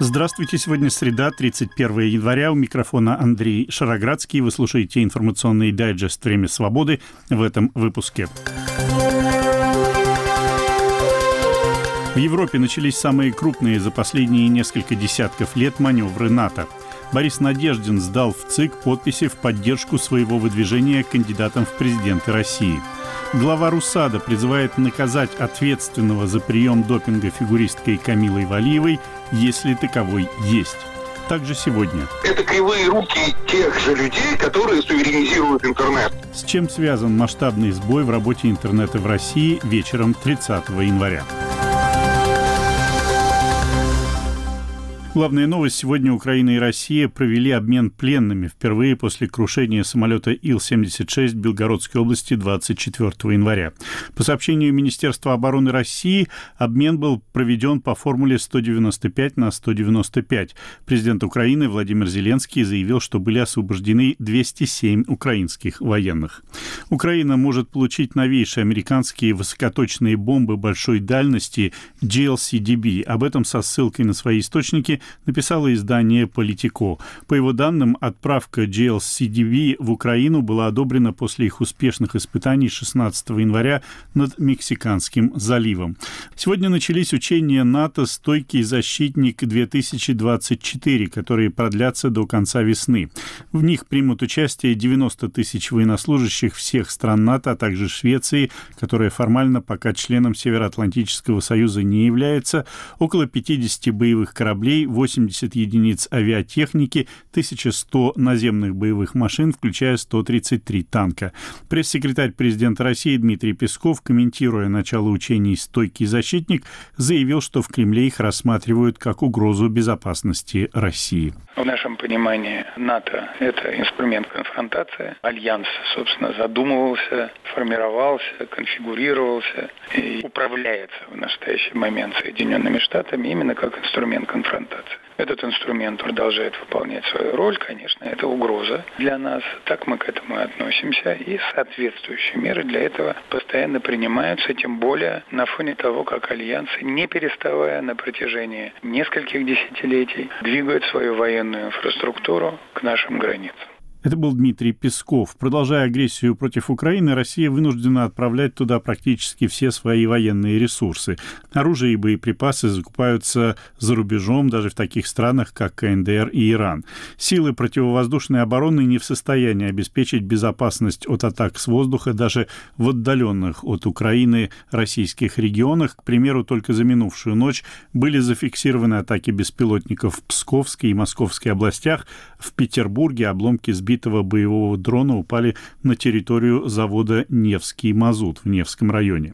Здравствуйте, сегодня среда, 31 января. У микрофона Андрей Шароградский. Вы слушаете информационный дайджест «Время свободы» в этом выпуске. В Европе начались самые крупные за последние несколько десятков лет маневры НАТО. Борис Надеждин сдал в ЦИК подписи в поддержку своего выдвижения кандидатом в президенты России – Глава РУСАДА призывает наказать ответственного за прием допинга фигуристкой Камилой Валиевой, если таковой есть. Также сегодня. Это кривые руки тех же людей, которые суверенизируют интернет. С чем связан масштабный сбой в работе интернета в России вечером 30 января? Главная новость. Сегодня Украина и Россия провели обмен пленными впервые после крушения самолета Ил-76 в Белгородской области 24 января. По сообщению Министерства обороны России, обмен был проведен по формуле 195 на 195. Президент Украины Владимир Зеленский заявил, что были освобождены 207 украинских военных. Украина может получить новейшие американские высокоточные бомбы большой дальности GLCDB. Об этом со ссылкой на свои источники написало издание «Политико». По его данным, отправка GLCDV в Украину была одобрена после их успешных испытаний 16 января над Мексиканским заливом. Сегодня начались учения НАТО «Стойкий защитник-2024», которые продлятся до конца весны. В них примут участие 90 тысяч военнослужащих всех стран НАТО, а также Швеции, которая формально пока членом Североатлантического союза не является, около 50 боевых кораблей, 80 единиц авиатехники, 1100 наземных боевых машин, включая 133 танка. Пресс-секретарь президента России Дмитрий Песков, комментируя начало учений «Стойкий защитник», заявил, что в Кремле их рассматривают как угрозу безопасности России. В нашем понимании НАТО – это инструмент конфронтации. Альянс, собственно, задумывался, формировался, конфигурировался и управляется в настоящий момент Соединенными Штатами именно как инструмент конфронтации. Этот инструмент продолжает выполнять свою роль, конечно, это угроза для нас. Так мы к этому относимся. И соответствующие меры для этого постоянно принимаются, тем более на фоне того, как альянсы, не переставая на протяжении нескольких десятилетий, двигают свою военную инфраструктуру к нашим границам. Это был Дмитрий Песков. Продолжая агрессию против Украины, Россия вынуждена отправлять туда практически все свои военные ресурсы. Оружие и боеприпасы закупаются за рубежом, даже в таких странах, как КНДР и Иран. Силы противовоздушной обороны не в состоянии обеспечить безопасность от атак с воздуха даже в отдаленных от Украины российских регионах. К примеру, только за минувшую ночь были зафиксированы атаки беспилотников в Псковской и Московской областях, в Петербурге обломки сбитых сбитого боевого дрона упали на территорию завода «Невский мазут» в Невском районе.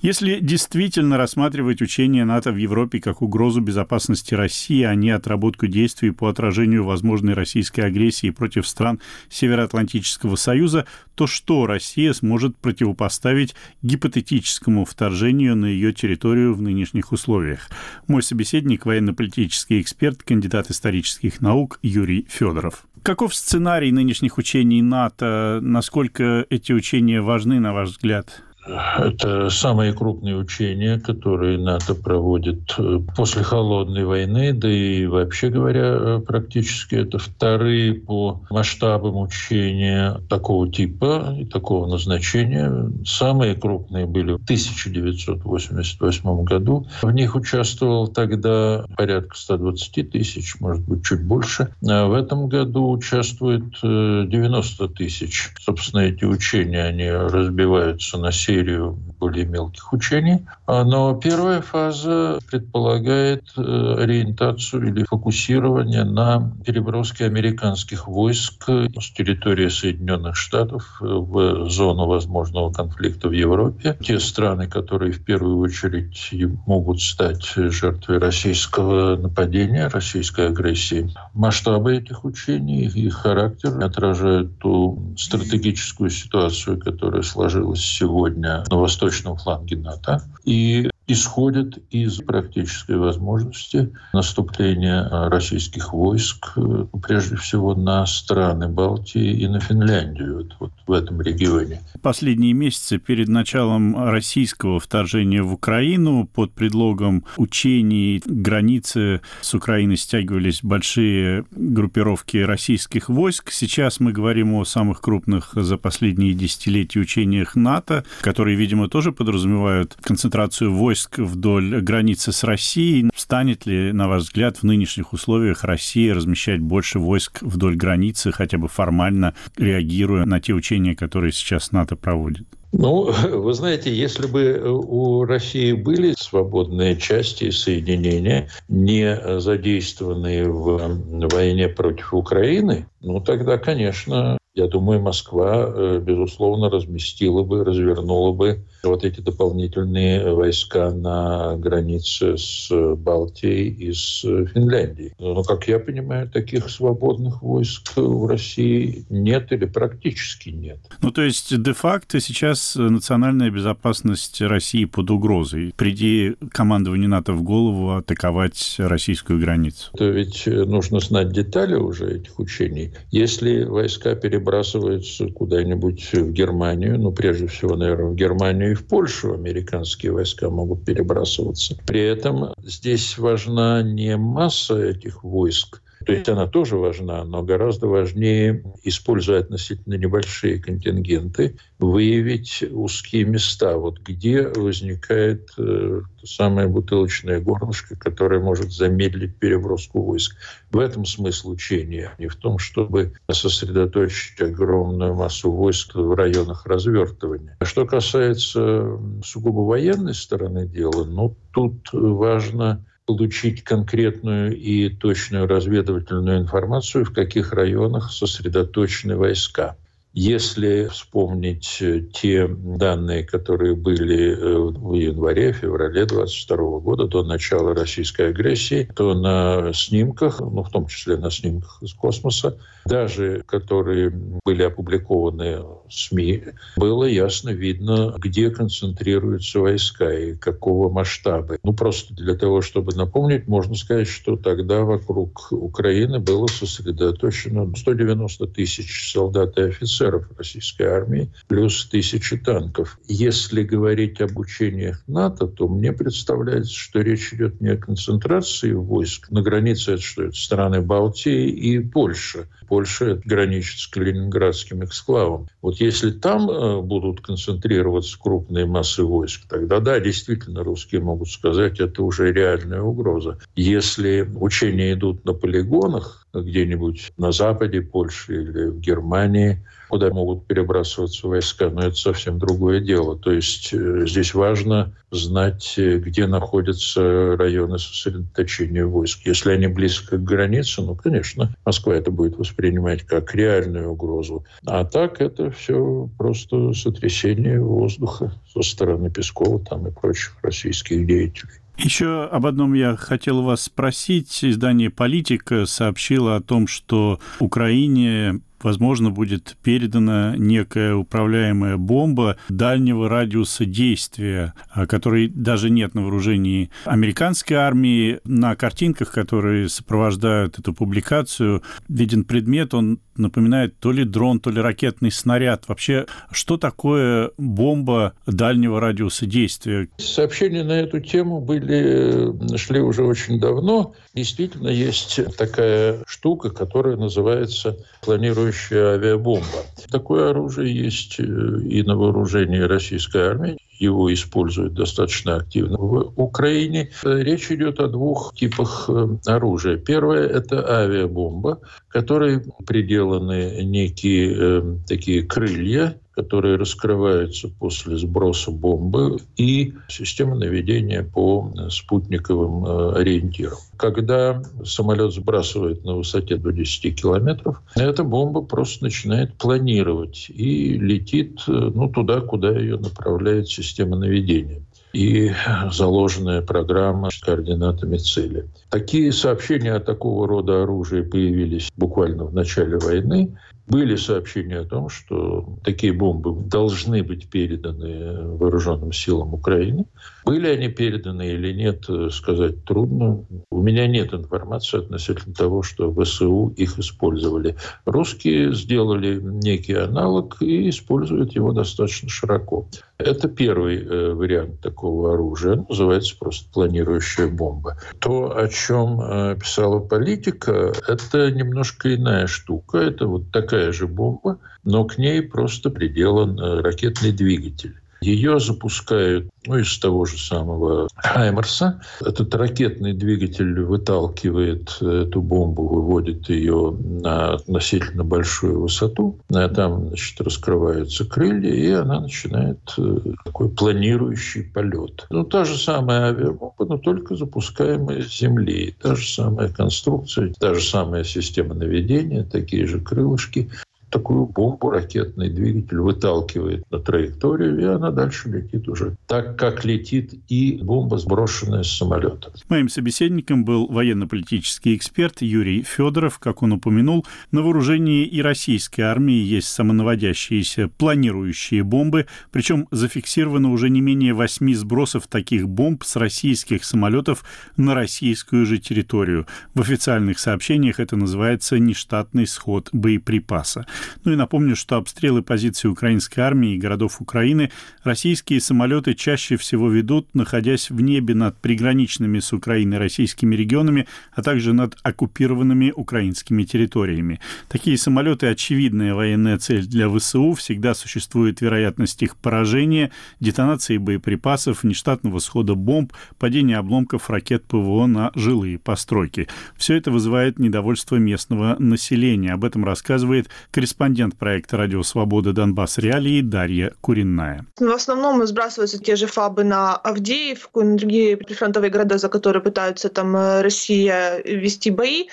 Если действительно рассматривать учения НАТО в Европе как угрозу безопасности России, а не отработку действий по отражению возможной российской агрессии против стран Североатлантического Союза, то что Россия сможет противопоставить гипотетическому вторжению на ее территорию в нынешних условиях? Мой собеседник – военно-политический эксперт, кандидат исторических наук Юрий Федоров. Каков сценарий нынешних учений НАТО? Насколько эти учения важны, на ваш взгляд? Это самые крупные учения, которые НАТО проводит э, после холодной войны, да и вообще говоря, э, практически это вторые по масштабам учения такого типа и такого назначения. Самые крупные были в 1988 году. В них участвовал тогда порядка 120 тысяч, может быть, чуть больше. А в этом году участвует 90 э, тысяч. Собственно, эти учения, они разбиваются на серию серию более мелких учений. А, но первая фаза предполагает э, ориентацию или фокусирование на переброске американских войск с территории Соединенных Штатов в зону возможного конфликта в Европе. Те страны, которые в первую очередь могут стать жертвой российского нападения, российской агрессии. Масштабы этих учений, их характер отражают ту стратегическую ситуацию, которая сложилась сегодня на восточном фланге НАТО. И исходят из практической возможности наступления российских войск, э, прежде всего на страны Балтии и на Финляндию, вот в этом регионе. Последние месяцы перед началом российского вторжения в Украину под предлогом учений границы с Украиной стягивались большие группировки российских войск. Сейчас мы говорим о самых крупных за последние десятилетия учениях НАТО, которые, видимо, тоже подразумевают концентрацию войск вдоль границы с Россией. Станет ли, на ваш взгляд, в нынешних условиях Россия размещать больше войск вдоль границы, хотя бы формально реагируя на те учения, которые сейчас НАТО проводит? Ну, вы знаете, если бы у России были свободные части и соединения, не задействованные в войне против Украины, ну тогда, конечно, я думаю, Москва, э, безусловно, разместила бы, развернула бы вот эти дополнительные войска на границе с Балтией и с Финляндией. Но, как я понимаю, таких свободных войск в России нет или практически нет. Ну, то есть, де-факто сейчас национальная безопасность России под угрозой. Приди командованию НАТО в голову атаковать российскую границу. То ведь нужно знать детали уже этих учений. Если войска перебрасываются куда-нибудь в Германию, ну, прежде всего, наверное, в Германию и в Польшу американские войска могут перебрасываться. При этом здесь важна не масса этих войск, то есть она тоже важна, но гораздо важнее, используя относительно небольшие контингенты, выявить узкие места, вот где возникает э, то самое бутылочное горлышко, которое может замедлить переброску войск. В этом смысл учения, не в том, чтобы сосредоточить огромную массу войск в районах развертывания. Что касается сугубо военной стороны дела, ну, тут важно получить конкретную и точную разведывательную информацию, в каких районах сосредоточены войска. Если вспомнить э, те данные, которые были э, в январе, феврале 22 года, до начала российской агрессии, то на снимках, ну, в том числе на снимках из космоса, даже которые были опубликованы СМИ, было ясно видно, где концентрируются войска и какого масштаба. Ну, просто для того, чтобы напомнить, можно сказать, что тогда вокруг Украины было сосредоточено 190 тысяч солдат и офицеров российской армии, плюс тысячи танков. Если говорить об учениях НАТО, то мне представляется, что речь идет не о концентрации войск. На границе это что? Это страны Балтии и Польша. Польша граничит с Калининградским эксклавом. Вот если там э, будут концентрироваться крупные массы войск, тогда да, действительно, русские могут сказать, это уже реальная угроза. Если учения идут на полигонах, где-нибудь на западе Польши или в Германии, куда могут перебрасываться войска, но это совсем другое дело. То есть э, здесь важно знать, э, где находятся районы сосредоточения войск. Если они близко к границе, ну, конечно, Москва это будет воспринимать как реальную угрозу. А так это все просто сотрясение воздуха со стороны Пескова там и прочих российских деятелей. Еще об одном я хотел вас спросить. Издание «Политика» сообщило о том, что Украине возможно, будет передана некая управляемая бомба дальнего радиуса действия, которой даже нет на вооружении американской армии. На картинках, которые сопровождают эту публикацию, виден предмет, он напоминает то ли дрон, то ли ракетный снаряд. Вообще, что такое бомба дальнего радиуса действия? Сообщения на эту тему были, шли уже очень давно. Действительно, есть такая штука, которая называется планирующая авиабомба. Такое оружие есть э, и на вооружении российской армии его используют достаточно активно в Украине. Речь идет о двух типах э, оружия. Первое – это авиабомба, которой приделаны некие э, такие крылья, которые раскрываются после сброса бомбы, и система наведения по спутниковым э, ориентирам. Когда самолет сбрасывает на высоте до 10 километров, эта бомба просто начинает планировать и летит э, ну, туда, куда ее направляет система наведения и заложенная программа с координатами цели. Такие сообщения о такого рода оружии появились буквально в начале войны. Были сообщения о том, что такие бомбы должны быть переданы вооруженным силам Украины. Были они переданы или нет, сказать трудно. У меня нет информации относительно того, что ВСУ их использовали. Русские сделали некий аналог и используют его достаточно широко. Это первый э, вариант такого оружия. Называется просто планирующая бомба. То, о чем э, писала политика, это немножко иная штука. Это вот такая же бомба, но к ней просто приделан э, ракетный двигатель. Ее запускают ну, из того же самого Хаймерса. Этот ракетный двигатель выталкивает эту бомбу, выводит ее на относительно большую высоту. А там значит, раскрываются крылья, и она начинает э, такой планирующий полет. Ну, та же самая авиабомба, но только запускаемая с Земли. Та же самая конструкция, та же самая система наведения, такие же крылышки такую бомбу, ракетный двигатель выталкивает на траекторию, и она дальше летит уже так, как летит и бомба, сброшенная с самолета. Моим собеседником был военно-политический эксперт Юрий Федоров. Как он упомянул, на вооружении и российской армии есть самонаводящиеся планирующие бомбы, причем зафиксировано уже не менее восьми сбросов таких бомб с российских самолетов на российскую же территорию. В официальных сообщениях это называется нештатный сход боеприпаса. Ну и напомню, что обстрелы позиций украинской армии и городов Украины российские самолеты чаще всего ведут, находясь в небе над приграничными с Украиной российскими регионами, а также над оккупированными украинскими территориями. Такие самолеты – очевидная военная цель для ВСУ, всегда существует вероятность их поражения, детонации боеприпасов, нештатного схода бомб, падения обломков ракет ПВО на жилые постройки. Все это вызывает недовольство местного населения. Об этом рассказывает корреспондент корреспондент проекта «Радио Свобода Донбасс Реалии» Дарья Куренная. В основном сбрасываются те же фабы на Авдеевку, на другие прифронтовые города, за которые пытаются там э, Россия вести бои.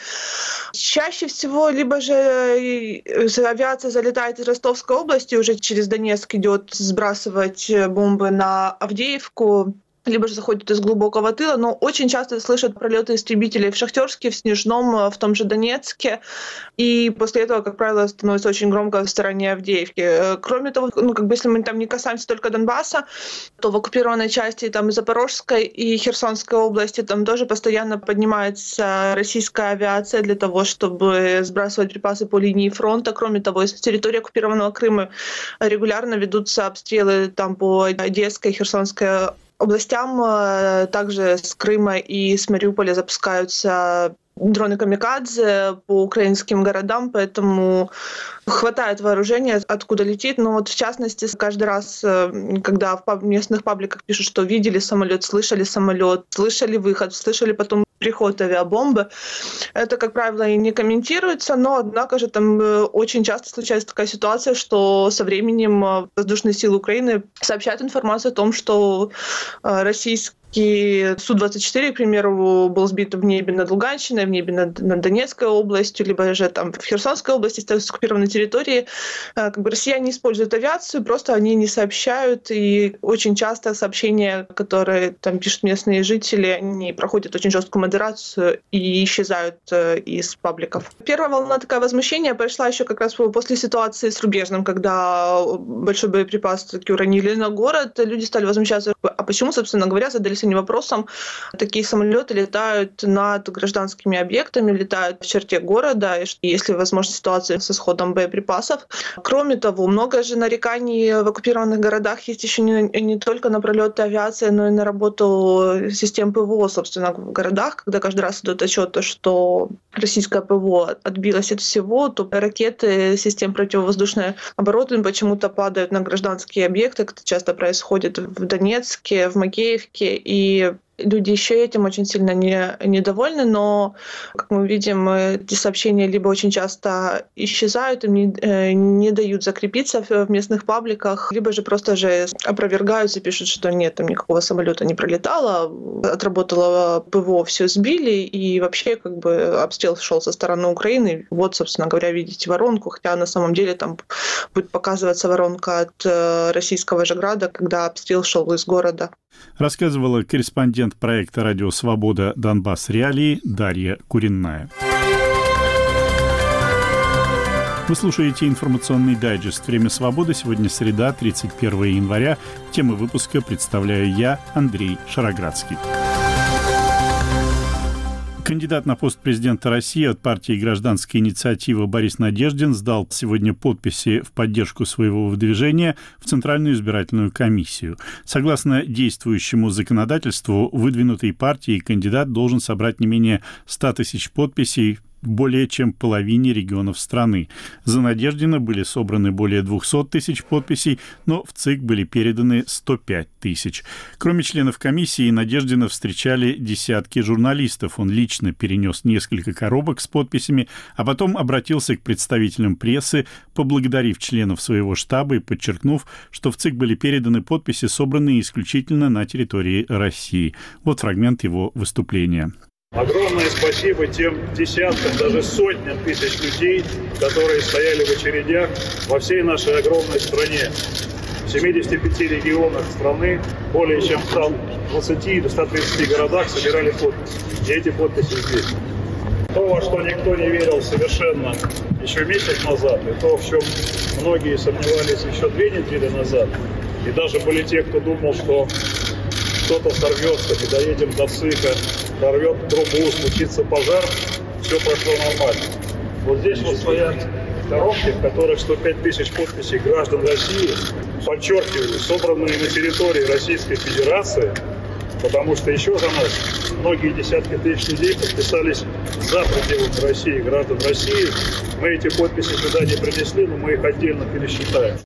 Чаще всего либо же э, авиация залетает из Ростовской области, уже через Донецк идет сбрасывать бомбы на Авдеевку, либо же заходят из глубокого тыла, но очень часто слышат пролеты истребителей в Шахтерске, в Снежном, э, в том же Донецке, и после этого, как правило, становится очень громко в стороне Авдеевки. Э, кроме того, ну, как бы если мы там не касаемся только Донбасса, то в оккупированной части там и Запорожской, и Херсонской области там тоже постоянно поднимается российская авиация для того, чтобы сбрасывать припасы по линии фронта. Кроме того, с территории оккупированного Крыма регулярно ведутся обстрелы там по Одесской, Херсонской областям э, также с Крыма и с Мариуполя запускаются дроны камикадзе по украинским городам, поэтому хватает вооружения, откуда летит. Но вот в частности, каждый раз, э, когда в местных пабликах пишут, что видели самолет, слышали самолет, слышали выход, слышали потом приход авиабомбы, это, как правило, и не комментируется, но, однако же, там э, очень часто случается такая ситуация, что со временем э, воздушные силы Украины сообщают информацию о том, что российские и Су-24, к примеру, был сбит в небе над Луганщиной, в небе над, над Донецкой областью, либо же там в Херсонской области, с оккупированной территории. Э, как бы россияне используют авиацию, просто они не сообщают, и очень часто сообщения, которые там пишут местные жители, они проходят очень жесткую модерацию и исчезают э, из пабликов. Первая волна такая возмущения пришла еще как раз после ситуации с Рубежным, когда большой боеприпас таки уронили на город, люди стали возмущаться, а почему, собственно говоря, задались задались они вопросом, такие самолеты летают над гражданскими объектами, летают в черте города, если возможна ситуация с исходом боеприпасов. Кроме того, много же нареканий в оккупированных городах есть еще не, не только на пролеты авиации, но и на работу систем ПВО, собственно, в городах, когда каждый раз идет отчет, что российское ПВО отбилось от всего, то ракеты систем противовоздушной обороны почему-то падают на гражданские объекты, это часто происходит в Донецке, в Макеевке, и люди еще этим очень сильно не, недовольны, но, как мы видим, эти сообщения либо очень часто исчезают, им не, э, не дают закрепиться в местных пабликах, либо же просто же опровергаются, пишут, что нет, там никакого самолета не пролетало, отработало ПВО, все сбили, и вообще как бы обстрел шел со стороны Украины. Вот, собственно говоря, видите воронку, хотя на самом деле там будет показываться воронка от э, российского же града, когда обстрел шел из города. Рассказывала корреспондент проекта «Радио Свобода. Донбасс. Реалии» Дарья Куренная. Вы слушаете информационный дайджест «Время свободы». Сегодня среда, 31 января. Темы выпуска представляю я, Андрей Шароградский. Кандидат на пост президента России от партии «Гражданская инициатива» Борис Надеждин сдал сегодня подписи в поддержку своего выдвижения в Центральную избирательную комиссию. Согласно действующему законодательству, выдвинутый партией кандидат должен собрать не менее 100 тысяч подписей более чем половине регионов страны. За Надеждина были собраны более 200 тысяч подписей, но в ЦИК были переданы 105 тысяч. Кроме членов комиссии, Надеждина встречали десятки журналистов. Он лично перенес несколько коробок с подписями, а потом обратился к представителям прессы, поблагодарив членов своего штаба и подчеркнув, что в ЦИК были переданы подписи, собранные исключительно на территории России. Вот фрагмент его выступления. Огромное спасибо тем десяткам, даже сотням тысяч людей, которые стояли в очередях во всей нашей огромной стране. В 75 регионах страны, более чем в 120 или 130 городах собирали подписи. И эти подписи здесь. То, во что никто не верил совершенно еще месяц назад, и то, в чем многие сомневались еще две недели назад, и даже были те, кто думал, что что-то сорвется, не доедем до ЦИКа, прорвет трубу, случится пожар, все прошло нормально. Вот здесь вот стоят коробки, в которых 105 тысяч подписей граждан России, подчеркиваю, собранные на территории Российской Федерации, потому что еще за нас многие десятки тысяч людей подписались за пределами России, граждан России. Мы эти подписи сюда не принесли, но мы их отдельно пересчитаем.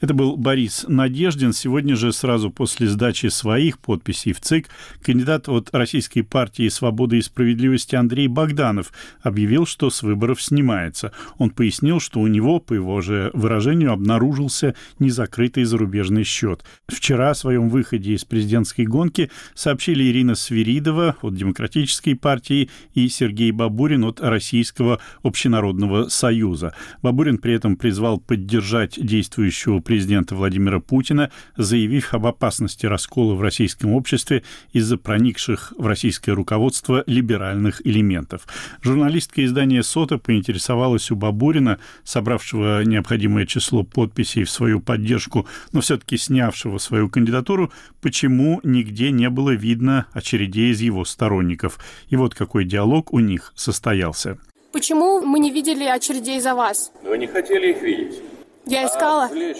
Это был Борис Надеждин. Сегодня же, сразу после сдачи своих подписей в ЦИК, кандидат от Российской партии «Свободы и справедливости» Андрей Богданов объявил, что с выборов снимается. Он пояснил, что у него, по его же выражению, обнаружился незакрытый зарубежный счет. Вчера о своем выходе из президентской гонки сообщили Ирина Свиридова от Демократической партии и Сергей Бабурин от Российского общенародного союза. Бабурин при этом призвал поддержать действующего президента Владимира Путина, заявив об опасности раскола в российском обществе из-за проникших в российское руководство либеральных элементов. Журналистка издания «Сота» поинтересовалась у Бабурина, собравшего необходимое число подписей в свою поддержку, но все-таки снявшего свою кандидатуру, почему нигде не было видно очередей из его сторонников. И вот какой диалог у них состоялся. Почему мы не видели очередей за вас? Вы не хотели их видеть. Я искала. Отвлечь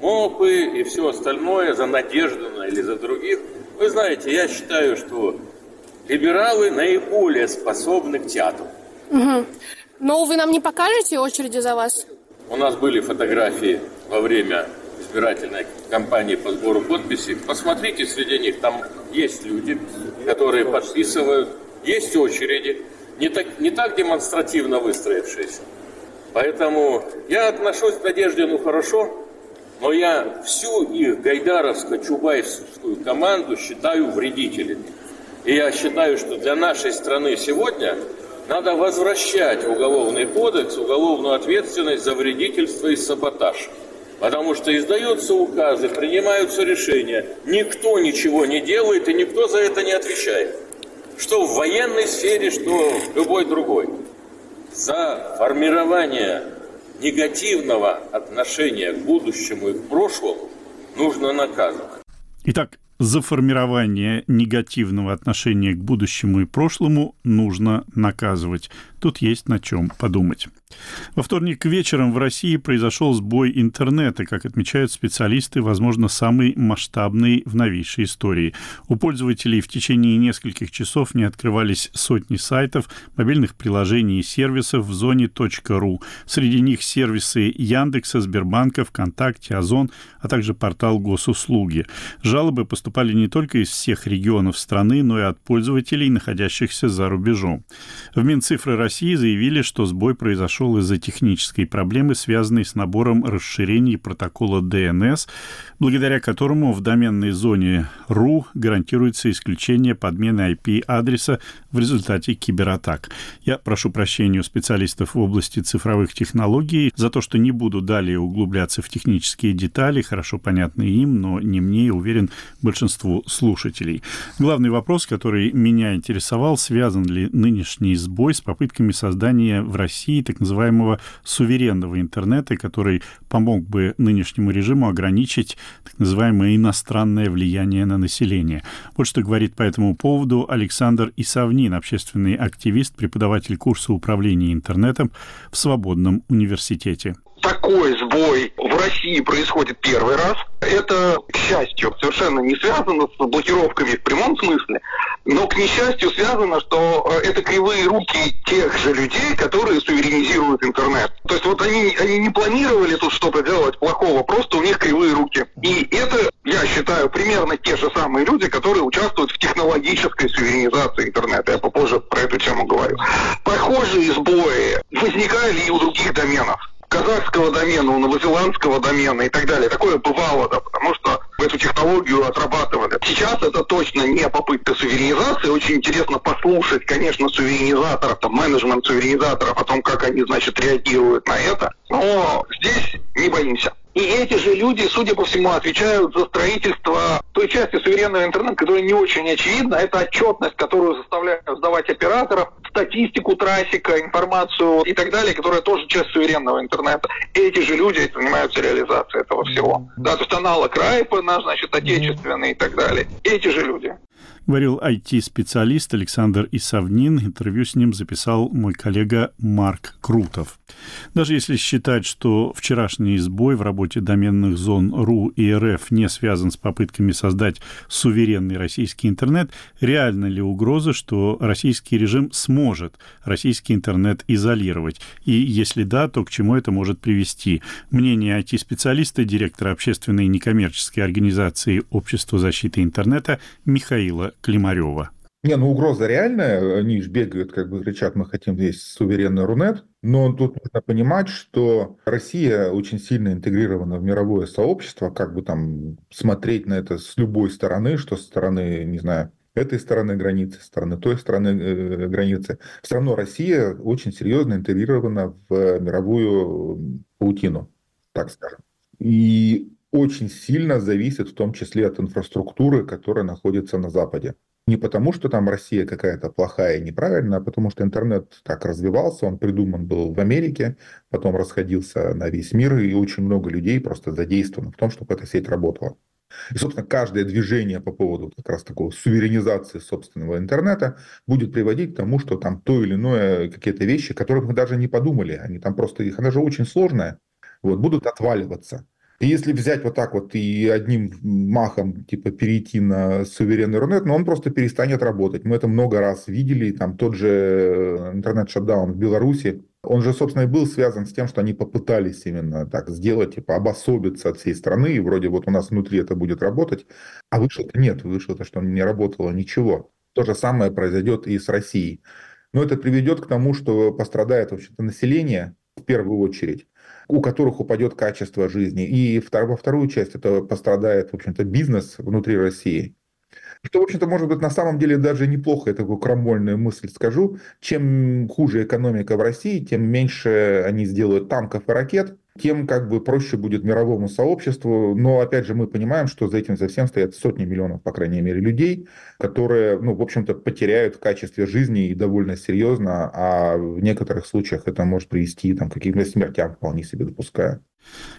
мопы и все остальное за Надеждина или за других. Вы знаете, я считаю, что либералы наиболее способны к театру. Угу. Но вы нам не покажете очереди за вас? У нас были фотографии во время избирательной кампании по сбору подписей. Посмотрите, среди них там есть люди, которые подписывают, есть очереди, не так, не так демонстративно выстроившиеся. Поэтому я отношусь к Надеждину хорошо, но я всю их гайдаровско-чубайскую команду считаю вредителями. И я считаю, что для нашей страны сегодня надо возвращать в Уголовный кодекс уголовную ответственность за вредительство и саботаж. Потому что издаются указы, принимаются решения, никто ничего не делает и никто за это не отвечает. Что в военной сфере, что в любой другой за формирование негативного отношения к будущему и к прошлому нужно наказывать. Итак, за формирование негативного отношения к будущему и прошлому нужно наказывать. Тут есть на чем подумать. Во вторник вечером в России произошел сбой интернета, как отмечают специалисты, возможно, самый масштабный в новейшей истории. У пользователей в течение нескольких часов не открывались сотни сайтов, мобильных приложений и сервисов в зоне .ру. Среди них сервисы Яндекса, Сбербанка, ВКонтакте, Озон, а также портал Госуслуги. Жалобы поступали не только из всех регионов страны, но и от пользователей, находящихся за рубежом. В Минцифры России заявили, что сбой произошел произошел из-за технической проблемы, связанной с набором расширений протокола DNS, благодаря которому в доменной зоне RU гарантируется исключение подмены IP-адреса в результате кибератак. Я прошу прощения у специалистов в области цифровых технологий за то, что не буду далее углубляться в технические детали, хорошо понятные им, но не мне, и уверен, большинству слушателей. Главный вопрос, который меня интересовал, связан ли нынешний сбой с попытками создания в России так называемого называемого суверенного интернета, который помог бы нынешнему режиму ограничить так называемое иностранное влияние на население. Вот что говорит по этому поводу Александр Исавнин, общественный активист, преподаватель курса управления интернетом в Свободном университете такой сбой России происходит первый раз. Это, к счастью, совершенно не связано с блокировками в прямом смысле, но, к несчастью, связано, что э, это кривые руки тех же людей, которые суверенизируют интернет. То есть вот они, они не планировали тут что-то делать плохого, просто у них кривые руки. И это, я считаю, примерно те же самые люди, которые участвуют в технологической суверенизации интернета. Я попозже про эту тему говорю. Похожие сбои возникали и у других доменов казахского домена, у новозеландского домена и так далее. Такое бывало, да, потому что эту технологию отрабатывали. Сейчас это точно не попытка суверенизации. Очень интересно послушать, конечно, суверенизаторов, там, менеджмент суверенизаторов о том, как они, значит, реагируют на это. Но здесь не боимся. И эти же люди, судя по всему, отвечают за строительство той части суверенного интернета, которая не очень очевидна. Это отчетность, которую заставляют сдавать операторов, статистику трафика, информацию и так далее, которая тоже часть суверенного интернета. Эти же люди занимаются реализацией этого всего. Да, то есть аналог Райпена, значит, отечественный и так далее. Эти же люди говорил IT-специалист Александр Исавнин. Интервью с ним записал мой коллега Марк Крутов. Даже если считать, что вчерашний сбой в работе доменных зон РУ и РФ не связан с попытками создать суверенный российский интернет, реально ли угроза, что российский режим сможет российский интернет изолировать? И если да, то к чему это может привести? Мнение IT-специалиста, директора общественной некоммерческой организации Общества защиты интернета Михаила Климарева. Не, ну угроза реальная, они же бегают, как бы кричат, мы хотим здесь суверенный Рунет, но тут нужно понимать, что Россия очень сильно интегрирована в мировое сообщество, как бы там смотреть на это с любой стороны, что со стороны, не знаю, этой стороны границы, стороны той стороны э, границы. Все равно Россия очень серьезно интегрирована в мировую паутину, так скажем. И очень сильно зависит в том числе от инфраструктуры, которая находится на Западе. Не потому, что там Россия какая-то плохая и неправильная, а потому что интернет так развивался, он придуман был в Америке, потом расходился на весь мир, и очень много людей просто задействовано в том, чтобы эта сеть работала. И, собственно, каждое движение по поводу как раз такого суверенизации собственного интернета будет приводить к тому, что там то или иное какие-то вещи, которых мы даже не подумали, они там просто, их, она же очень сложная, вот, будут отваливаться. Если взять вот так вот и одним махом типа перейти на суверенный Рунет, но ну, он просто перестанет работать. Мы это много раз видели. Там тот же э, интернет-шатдаун в Беларуси, он же, собственно, и был связан с тем, что они попытались именно так сделать, типа обособиться от всей страны, и вроде вот у нас внутри это будет работать, а вышло-то нет, вышло-то, что не работало ничего. То же самое произойдет и с Россией. Но это приведет к тому, что пострадает вообще-то население в первую очередь у которых упадет качество жизни. И во вторую часть это пострадает, в общем-то, бизнес внутри России. Что, в общем-то, может быть, на самом деле даже неплохо, я такую крамольную мысль скажу. Чем хуже экономика в России, тем меньше они сделают танков и ракет, тем как бы проще будет мировому сообществу. Но опять же мы понимаем, что за этим за всем стоят сотни миллионов, по крайней мере, людей, которые, ну, в общем-то, потеряют в качестве жизни и довольно серьезно, а в некоторых случаях это может привести там, к каким-то смертям, вполне себе допуская.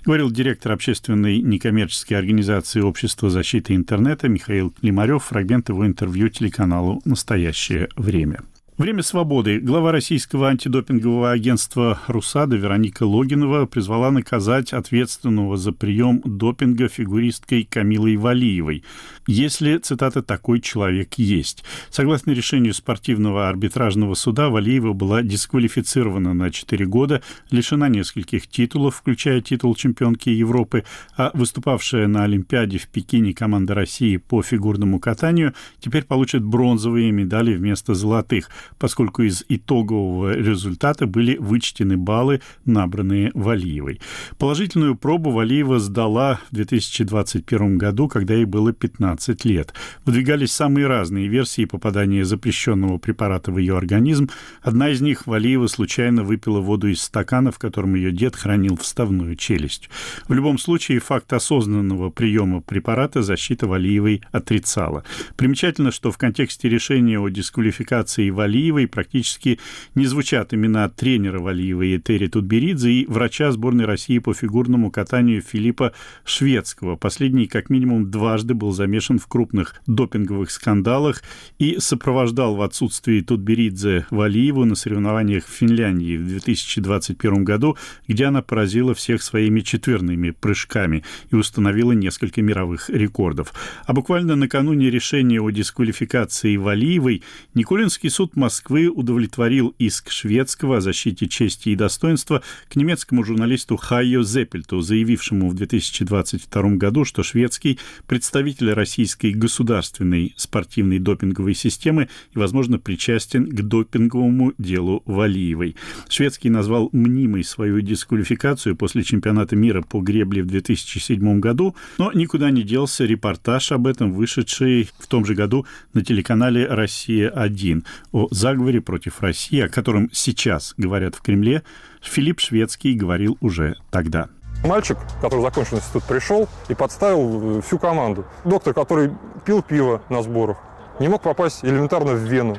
Говорил директор общественной некоммерческой организации Общества защиты интернета Михаил Климарев. Фрагмент его интервью телеканалу «Настоящее время». Время свободы. Глава российского антидопингового агентства «Русада» Вероника Логинова призвала наказать ответственного за прием допинга фигуристкой Камилой Валиевой, если, цитата, «такой человек есть». Согласно решению спортивного арбитражного суда, Валиева была дисквалифицирована на 4 года, лишена нескольких титулов, включая титул чемпионки Европы, а выступавшая на Олимпиаде в Пекине команда России по фигурному катанию теперь получит бронзовые медали вместо золотых – поскольку из итогового результата были вычтены баллы, набранные Валиевой. Положительную пробу Валиева сдала в 2021 году, когда ей было 15 лет. Выдвигались самые разные версии попадания запрещенного препарата в ее организм. Одна из них Валиева случайно выпила воду из стакана, в котором ее дед хранил вставную челюсть. В любом случае, факт осознанного приема препарата защита Валиевой отрицала. Примечательно, что в контексте решения о дисквалификации Валиевой Валиевой практически не звучат имена тренера Валиевой Этери Тутберидзе и врача сборной России по фигурному катанию Филиппа Шведского. Последний как минимум дважды был замешан в крупных допинговых скандалах и сопровождал в отсутствии Тутберидзе Валиеву на соревнованиях в Финляндии в 2021 году, где она поразила всех своими четверными прыжками и установила несколько мировых рекордов. А буквально накануне решения о дисквалификации Валиевой Николинский суд Москвы удовлетворил иск шведского о защите чести и достоинства к немецкому журналисту Хайо Зеппельту, заявившему в 2022 году, что шведский представитель российской государственной спортивной допинговой системы и, возможно, причастен к допинговому делу Валиевой. Шведский назвал мнимой свою дисквалификацию после чемпионата мира по гребле в 2007 году, но никуда не делся репортаж об этом, вышедший в том же году на телеканале «Россия-1» о заговоре против России, о котором сейчас говорят в Кремле, Филипп Шведский говорил уже тогда. Мальчик, который закончил институт, пришел и подставил э, всю команду. Доктор, который пил пиво на сборах, не мог попасть элементарно в Вену.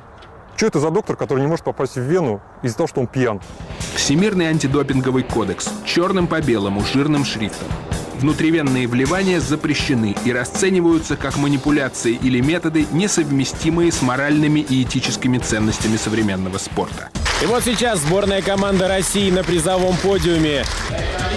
Что это за доктор, который не может попасть в Вену из-за того, что он пьян? Всемирный антидопинговый кодекс. Черным по белому, жирным шрифтом. Внутривенные вливания запрещены и расцениваются как манипуляции или методы, несовместимые с моральными и этическими ценностями современного спорта. И вот сейчас сборная команда России на призовом подиуме.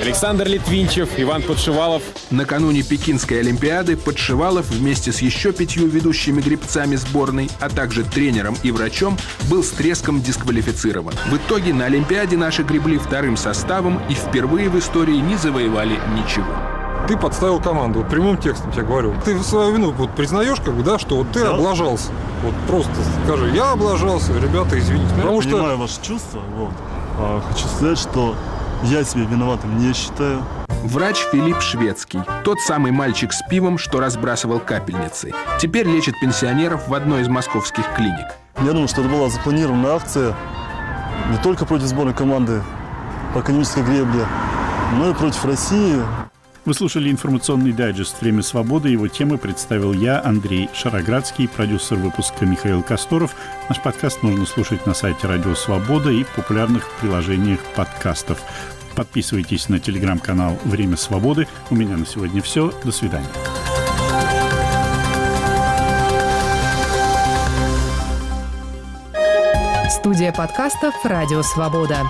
Александр Литвинчев, Иван Подшивалов. Накануне Пекинской Олимпиады Подшивалов вместе с еще пятью ведущими гребцами сборной, а также тренером и врачом, был с треском дисквалифицирован. В итоге на Олимпиаде наши гребли вторым составом и впервые в истории не завоевали ничего ты подставил команду. Вот прямым текстом тебе говорю. Ты свою вину вот признаешь, как бы, да, что вот ты да. облажался. Вот просто скажи, я облажался, ребята, извините. Я потому понимаю что... ваши чувства, вот. А, хочу сказать, что я себя виноватым не считаю. Врач Филипп Шведский. Тот самый мальчик с пивом, что разбрасывал капельницы. Теперь лечит пенсионеров в одной из московских клиник. Я думаю, что это была запланированная акция не только против сборной команды по академической гребле, но и против России. Вы слушали информационный дайджест «Время свободы». Его темы представил я, Андрей Шароградский, продюсер выпуска Михаил Косторов. Наш подкаст можно слушать на сайте «Радио Свобода» и в популярных приложениях подкастов. Подписывайтесь на телеграм-канал «Время свободы». У меня на сегодня все. До свидания. Студия подкастов «Радио Свобода».